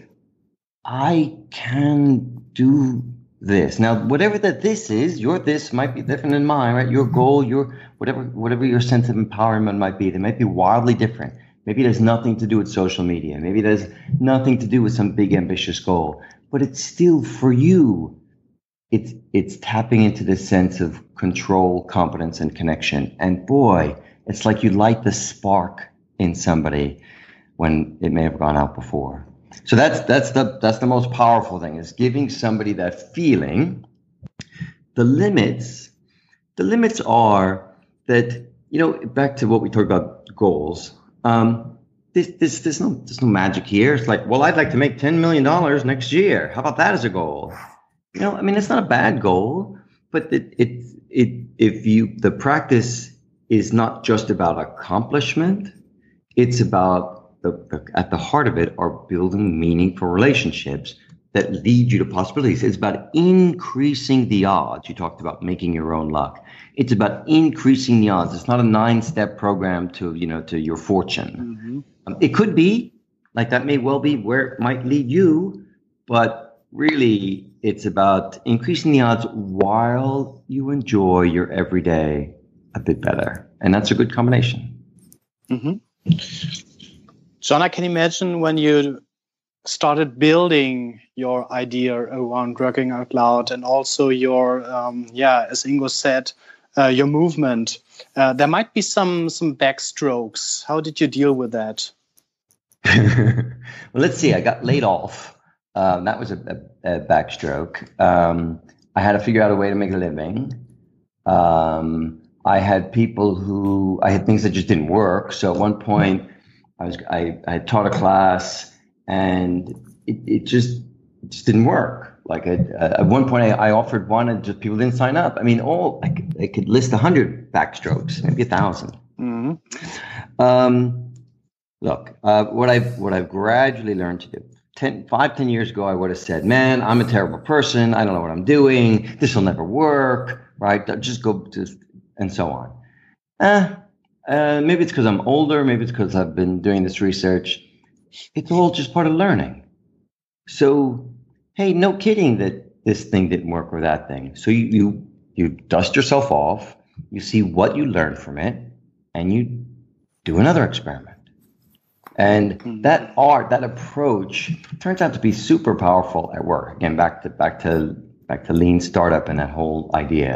I can do this. Now, whatever that this is, your this might be different than mine, right? Your mm-hmm. goal, your whatever, whatever your sense of empowerment might be, they might be wildly different. Maybe it has nothing to do with social media. Maybe it has nothing to do with some big ambitious goal, but it's still for you. It's it's tapping into this sense of control, competence, and connection. And boy, it's like you light the spark in somebody when it may have gone out before. So that's that's the that's the most powerful thing is giving somebody that feeling. The limits, the limits are that you know back to what we talked about goals. Um, this, this, there's no there's no magic here. It's like, well, I'd like to make ten million dollars next year. How about that as a goal? You know, I mean, it's not a bad goal, but it it it if you the practice is not just about accomplishment, it's about the, the at the heart of it are building meaningful relationships that lead you to possibilities. It's about increasing the odds. You talked about making your own luck. It's about increasing the odds. It's not a nine-step program to you know to your fortune. Um, it could be like that may well be where it might lead you, but really it's about increasing the odds while you enjoy your everyday a bit better, and that's a good combination. John, I can imagine when you started building your idea around working out loud and also your, um, yeah, as Ingo said, uh, your movement, uh, there might be some some backstrokes. How did you deal with that? well, let's see. I got laid off. Um, that was a, a, a backstroke. Um, I had to figure out a way to make a living. Um, I had people who I had things that just didn't work. So at one point, I was I, I taught a class and it, it just it just didn't work. Like at, at one point, I, I, offered one and just people didn't sign up. I mean, all I could, I could list a hundred backstrokes, maybe a 1000 mm-hmm. um, look, uh, what I've what I've gradually learned to do. Ten, five, ten years ago, I would have said, "Man, I'm a terrible person. I don't know what I'm doing. This will never work." Right? Just go to and so on. Eh, uh, maybe it's because I'm older. Maybe it's because I've been doing this research. It's all just part of learning. So, hey, no kidding that this thing didn't work or that thing. So you you, you dust yourself off. You see what you learned from it, and you do another experiment. And hmm. that art, that approach, turns out to be super powerful at work. Again, back to back to back to lean startup and that whole idea.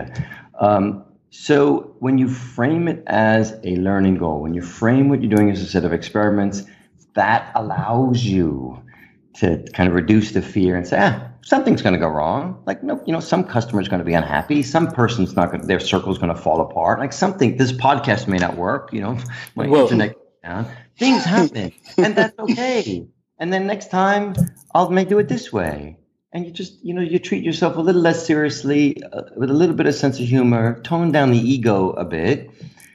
Um, so when you frame it as a learning goal, when you frame what you're doing as a set of experiments, that allows you to kind of reduce the fear and say, ah, something's going to go wrong. Like, no, you know, some customer's going to be unhappy. Some person's not going to, their circle's going to fall apart. Like something, this podcast may not work, you know, my Whoa. internet down. Things happen and that's okay. And then next time I'll make do it this way and you just you know you treat yourself a little less seriously uh, with a little bit of sense of humor tone down the ego a bit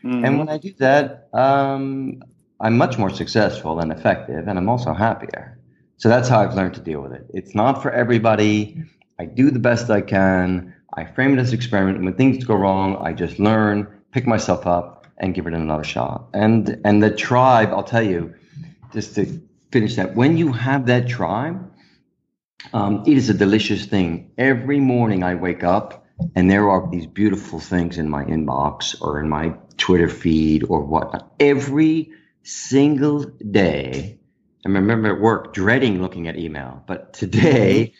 mm-hmm. and when i do that um, i'm much more successful and effective and i'm also happier so that's how i've learned to deal with it it's not for everybody i do the best i can i frame it as an experiment when things go wrong i just learn pick myself up and give it another shot and and the tribe i'll tell you just to finish that when you have that tribe um, it is a delicious thing. Every morning I wake up and there are these beautiful things in my inbox or in my Twitter feed or whatnot. Every single day. I remember at work dreading looking at email, but today,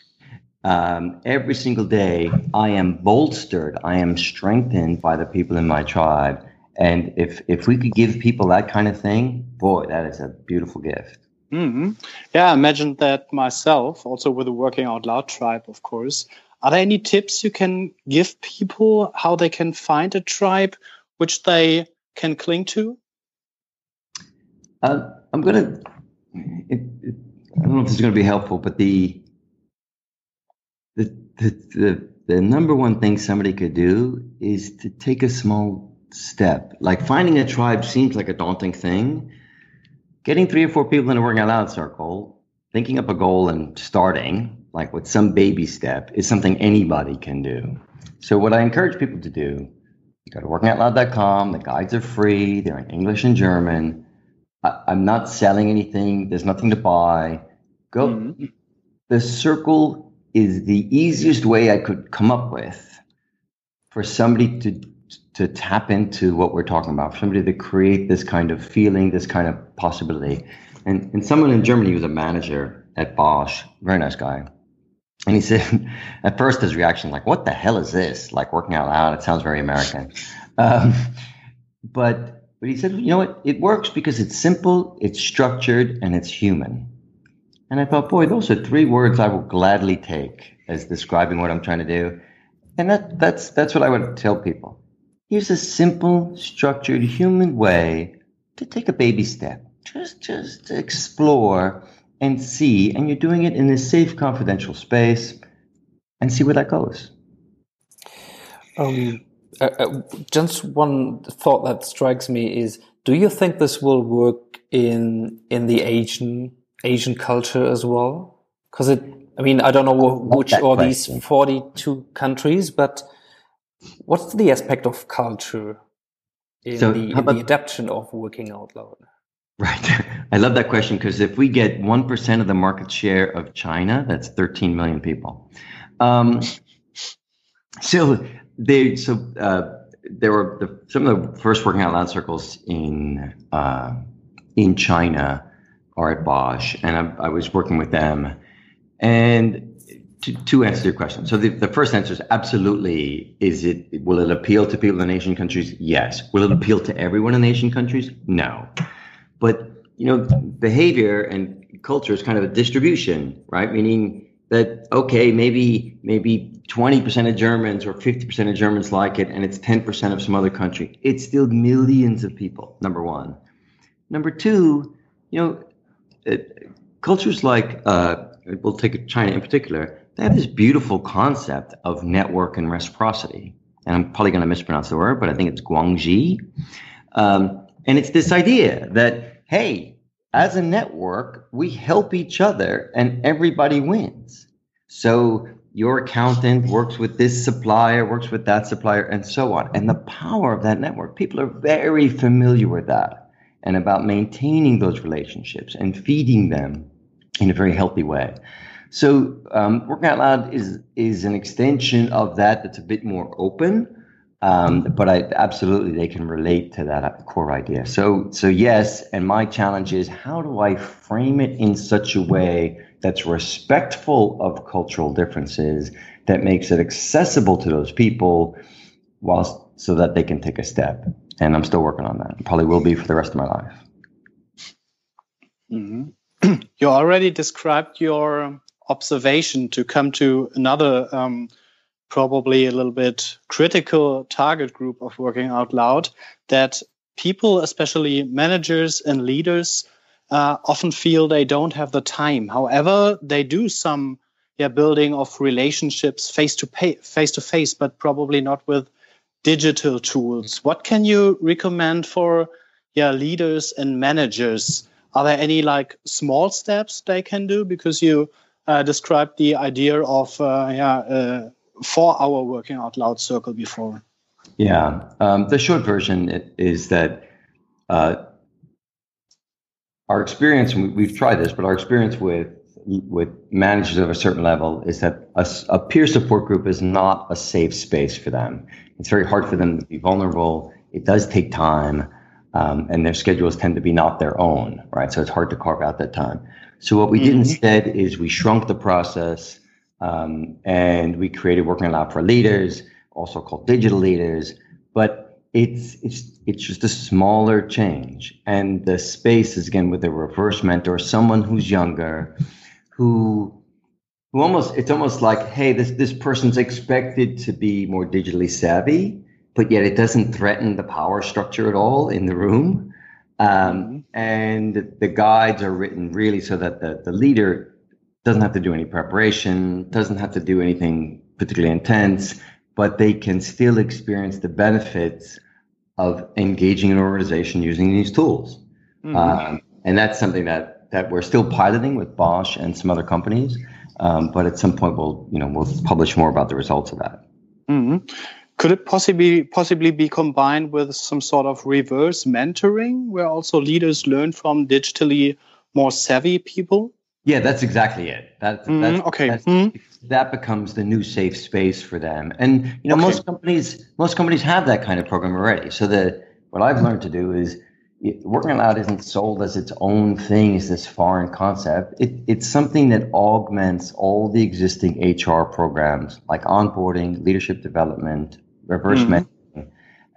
um, every single day, I am bolstered. I am strengthened by the people in my tribe. And if if we could give people that kind of thing, boy, that is a beautiful gift. Mm-hmm. Yeah, I imagined that myself, also with the Working Out Loud tribe, of course. Are there any tips you can give people how they can find a tribe which they can cling to? Uh, I'm gonna. It, it, I don't know if this is going to be helpful, but the, the the the the number one thing somebody could do is to take a small step. Like finding a tribe seems like a daunting thing, getting three or four people in a working out loud circle, thinking up a goal and starting, like with some baby step, is something anybody can do. So what I encourage people to do, go to workingoutloud.com. The guides are free. They're in English and German. I, am not selling anything. There's nothing to buy. Go. Mm-hmm. The circle is the easiest way I could come up with for somebody to to tap into what we're talking about, for somebody to create this kind of feeling, this kind of possibility. And, and someone in Germany was a manager at Bosch, very nice guy. And he said, at first his reaction, like, what the hell is this? Like working out loud. It sounds very American. Um, but, but he said, you know what? It works because it's simple, it's structured, and it's human. And I thought, boy, those are three words I will gladly take as describing what I'm trying to do. And that, that's, that's what I would tell people. Here's a simple, structured human way to take a baby step. Just, just explore and see, and you're doing it in a safe, confidential space, and see where that goes. Um, uh, uh, just one thought that strikes me is: Do you think this will work in in the Asian Asian culture as well? Because it, I mean, I don't know which are these forty two countries, but What's the aspect of culture in, so the, in the adaptation of working out loud? Right. I love that question because if we get 1% of the market share of China, that's 13 million people. Um, so they, so, uh, there were the, some of the first working out loud circles in, uh, in China are at Bosch, and I, I was working with them. And to, to answer your question. So the, the first answer is absolutely. Is it will it appeal to people in Asian countries? Yes. Will it appeal to everyone in Asian countries? No. But you know, behavior and culture is kind of a distribution, right? Meaning that okay, maybe maybe 20% of Germans or 50% of Germans like it, and it's 10% of some other country. It's still millions of people. Number one. Number two, you know, it, cultures like uh, we'll take China in particular. They have this beautiful concept of network and reciprocity, and I'm probably going to mispronounce the word, but I think it's guanxi. Um, and it's this idea that hey, as a network, we help each other and everybody wins. So your accountant works with this supplier, works with that supplier, and so on. And the power of that network, people are very familiar with that and about maintaining those relationships and feeding them in a very healthy way. So um, working out loud is is an extension of that that's a bit more open um, but I absolutely they can relate to that core idea. So so yes, and my challenge is how do I frame it in such a way that's respectful of cultural differences, that makes it accessible to those people, whilst so that they can take a step. And I'm still working on that. Probably will be for the rest of my life. Mm-hmm. you already described your observation to come to another. Um, probably a little bit critical target group of working out loud that people, especially managers and leaders, uh, often feel they don't have the time. However, they do some yeah, building of relationships face to face to face, but probably not with digital tools. What can you recommend for yeah leaders and managers? Are there any like small steps they can do? Because you uh, described the idea of uh, yeah uh, for our working out loud circle before. Yeah, um, the short version is that uh, our experience, and we've tried this, but our experience with with managers of a certain level is that a, a, peer support group is not a safe space for them. It's very hard for them to be vulnerable. It does take time, um, and their schedules tend to be not their own, right? So it's hard to carve out that time. So what we mm-hmm. did instead is we shrunk the process um, and we created Working Loud for Leaders, also called Digital Leaders. But it's it's it's just a smaller change, and the space is again with a reverse mentor, someone who's younger, who who almost it's almost like, hey, this this person's expected to be more digitally savvy, but yet it doesn't threaten the power structure at all in the room. Um, mm-hmm. and the guides are written really so that the, the leader doesn't have to do any preparation, doesn't have to do anything particularly intense, but they can still experience the benefits of engaging an organization using these tools. Mm-hmm. Um, and that's something that that we're still piloting with Bosch and some other companies. Um, but at some point, we'll you know we'll publish more about the results of that. Mm-hmm. Could it possibly possibly be combined with some sort of reverse mentoring, where also leaders learn from digitally more savvy people? Yeah, that's exactly it. That, mm, that's, okay. That's, mm. That becomes the new safe space for them. And you know, okay. most companies most companies have that kind of program already. So the what I've learned to do is working out isn't sold as its own thing, as this foreign concept. It, it's something that augments all the existing HR programs like onboarding, leadership development, reverse mm. mentoring,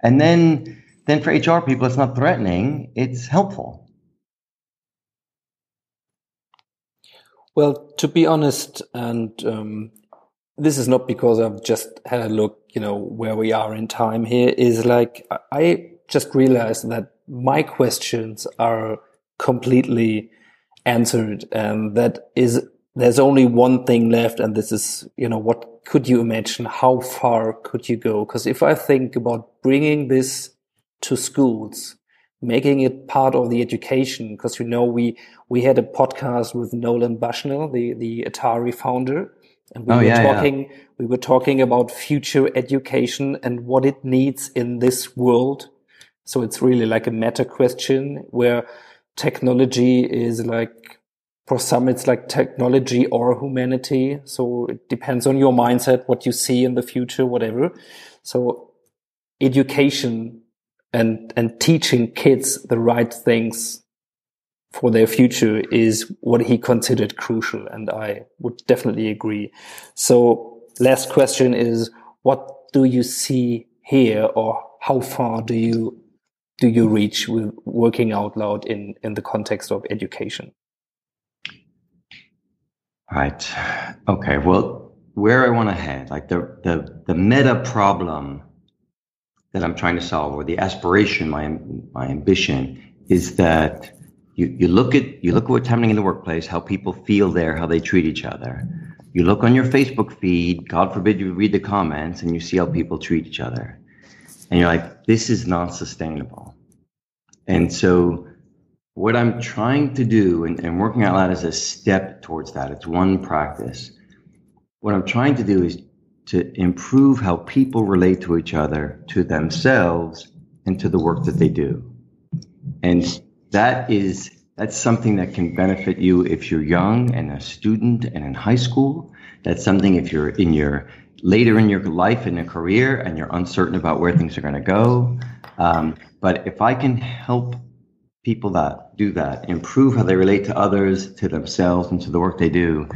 and then then for HR people, it's not threatening; it's helpful. Well, to be honest, and um, this is not because I've just had a look, you know, where we are in time here, is like I just realized that my questions are completely answered and that is there's only one thing left and this is you know what could you imagine? How far could you go? Because if i think about bringing this to schools making it part of the education because you know we we had a podcast with Nolan Bushnell, the the Atari founder, and we oh, were yeah, talking yeah. we were talking about future education and what it needs in this world. So it's really like a meta question where technology is like for some it's like technology or humanity. So it depends on your mindset, what you see in the future, whatever. So education and and teaching kids the right things for their future is what he considered crucial. And I would definitely agree. So last question is, what do you see here or how far do you do you reach with working out loud in, in the context of education? Right. Okay. Well, where I want to head, like the, the, the meta problem that I'm trying to solve or the aspiration, my, my ambition is that you, you look at, you look at what's happening in the workplace, how people feel there, how they treat each other. You look on your Facebook feed, God forbid you read the comments and you see how people treat each other. And you're like, this is not sustainable. And so what I'm trying to do and, and working out loud is a step towards that. It's one practice. What I'm trying to do is to improve how people relate to each other, to themselves, and to the work that they do. And that is that's something that can benefit you if you're young and a student and in high school. That's something if you're in your later in your life in a career and you're uncertain about where things are going to go. Um, but if I can help people that do that improve how they relate to others, to themselves, and to the work they do,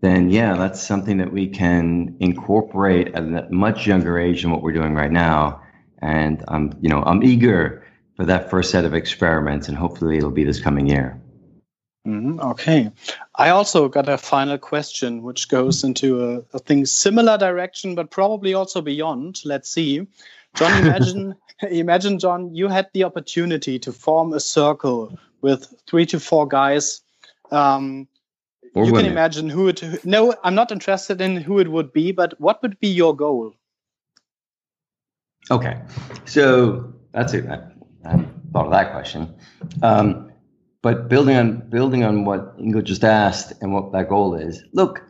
then yeah, that's something that we can incorporate at a much younger age than what we're doing right now. And I'm, you know, I'm eager for that first set of experiments, and hopefully it'll be this coming year. Mm-hmm. Okay. I also got a final question, which goes into a, a thing similar direction, but probably also beyond. Let's see. John, imagine, imagine, John, you had the opportunity to form a circle with three to four guys. Um, you women. can imagine who it. No, I'm not interested in who it would be, but what would be your goal? Okay, so that's it. I, I thought of that question. Um, but building on building on what Ingo just asked and what that goal is, look,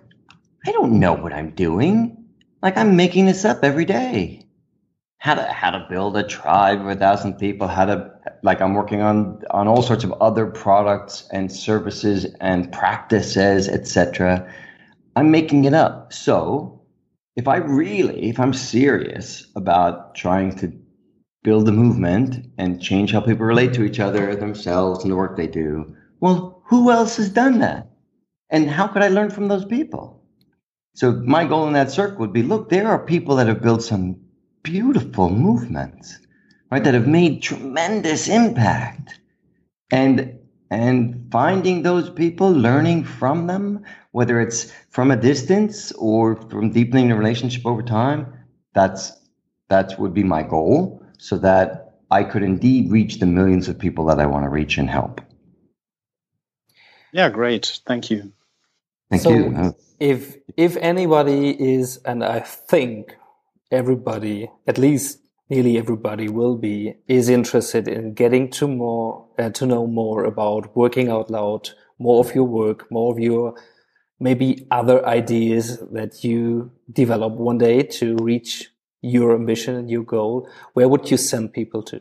I don't know what I'm doing. Like I'm making this up every day. How to how to build a tribe of a thousand people, how to like I'm working on on all sorts of other products and services and practices, etc. I'm making it up. So if I really, if I'm serious about trying to build a movement and change how people relate to each other, themselves, and the work they do. Well, who else has done that? And how could I learn from those people? So my goal in that circle would be, look, there are people that have built some beautiful movements, right? That have made tremendous impact. And and finding those people, learning from them, whether it's from a distance or from deepening the relationship over time, that's that would be my goal so that I could indeed reach the millions of people that I want to reach and help. Yeah, great. Thank you. Thank so you. If if anybody is, and I think everybody, at least nearly everybody, will be, is interested in getting to more uh, to know more about working out loud, more of your work, more of your maybe other ideas that you develop one day to reach your ambition and your goal, where would you send people to?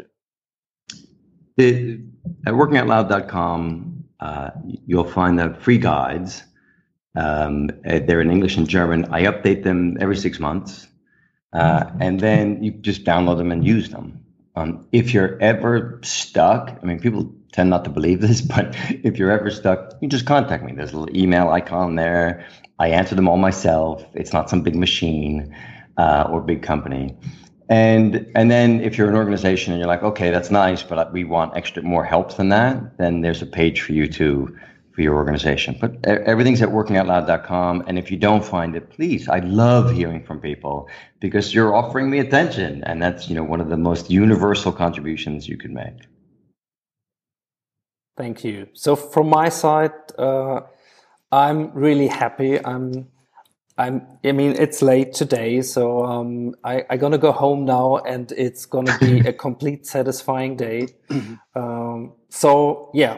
The, at workingoutloud.com, uh, you'll find the free guides. Um, uh, they're in English and German. I update them every six months. Uh, and then you just download them and use them. Um, if you're ever stuck, I mean, people tend not to believe this, but if you're ever stuck, you just contact me. There's a little email icon there. I answer them all myself. It's not some big machine uh, or big company. And and then if you're an organization and you're like, okay, that's nice, but we want extra more help than that, then there's a page for you to for your organization. But everything's at workingoutloud.com. And if you don't find it, please, I love hearing from people because you're offering me attention. And that's, you know, one of the most universal contributions you can make. Thank you. So from my side, uh, I'm really happy. I'm I'm, I mean, it's late today, so um, I, I'm gonna go home now, and it's gonna be a complete satisfying day. um, so yeah,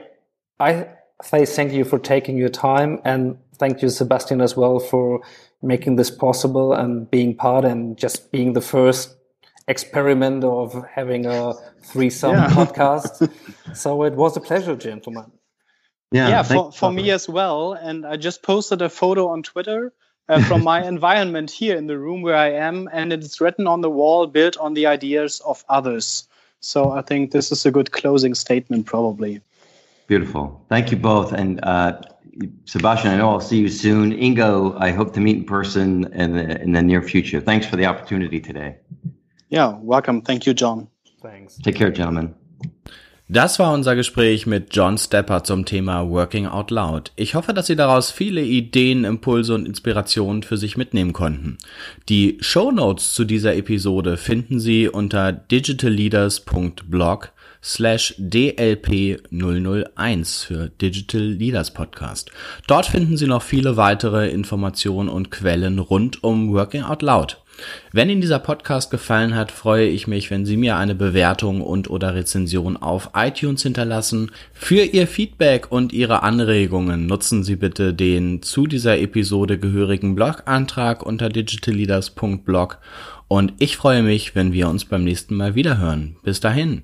I say thank you for taking your time, and thank you, Sebastian, as well for making this possible and being part and just being the first experiment of having a threesome yeah. podcast. so it was a pleasure, gentlemen. Yeah, yeah for, for me as well. And I just posted a photo on Twitter uh, from my environment here in the room where I am, and it's written on the wall, built on the ideas of others. So I think this is a good closing statement, probably. Beautiful. Thank you both. And uh, Sebastian, I know I'll see you soon. Ingo, I hope to meet in person in the, in the near future. Thanks for the opportunity today. Yeah, welcome. Thank you, John. Thanks. Take care, gentlemen. Das war unser Gespräch mit John Stepper zum Thema Working Out Loud. Ich hoffe, dass Sie daraus viele Ideen, Impulse und Inspirationen für sich mitnehmen konnten. Die Show Notes zu dieser Episode finden Sie unter digitalleaders.blog slash DLP001 für Digital Leaders Podcast. Dort finden Sie noch viele weitere Informationen und Quellen rund um Working Out Loud. Wenn Ihnen dieser Podcast gefallen hat, freue ich mich, wenn Sie mir eine Bewertung und oder Rezension auf iTunes hinterlassen. Für Ihr Feedback und Ihre Anregungen nutzen Sie bitte den zu dieser Episode gehörigen Blogantrag unter digitalleaders.blog und ich freue mich, wenn wir uns beim nächsten Mal wiederhören. Bis dahin.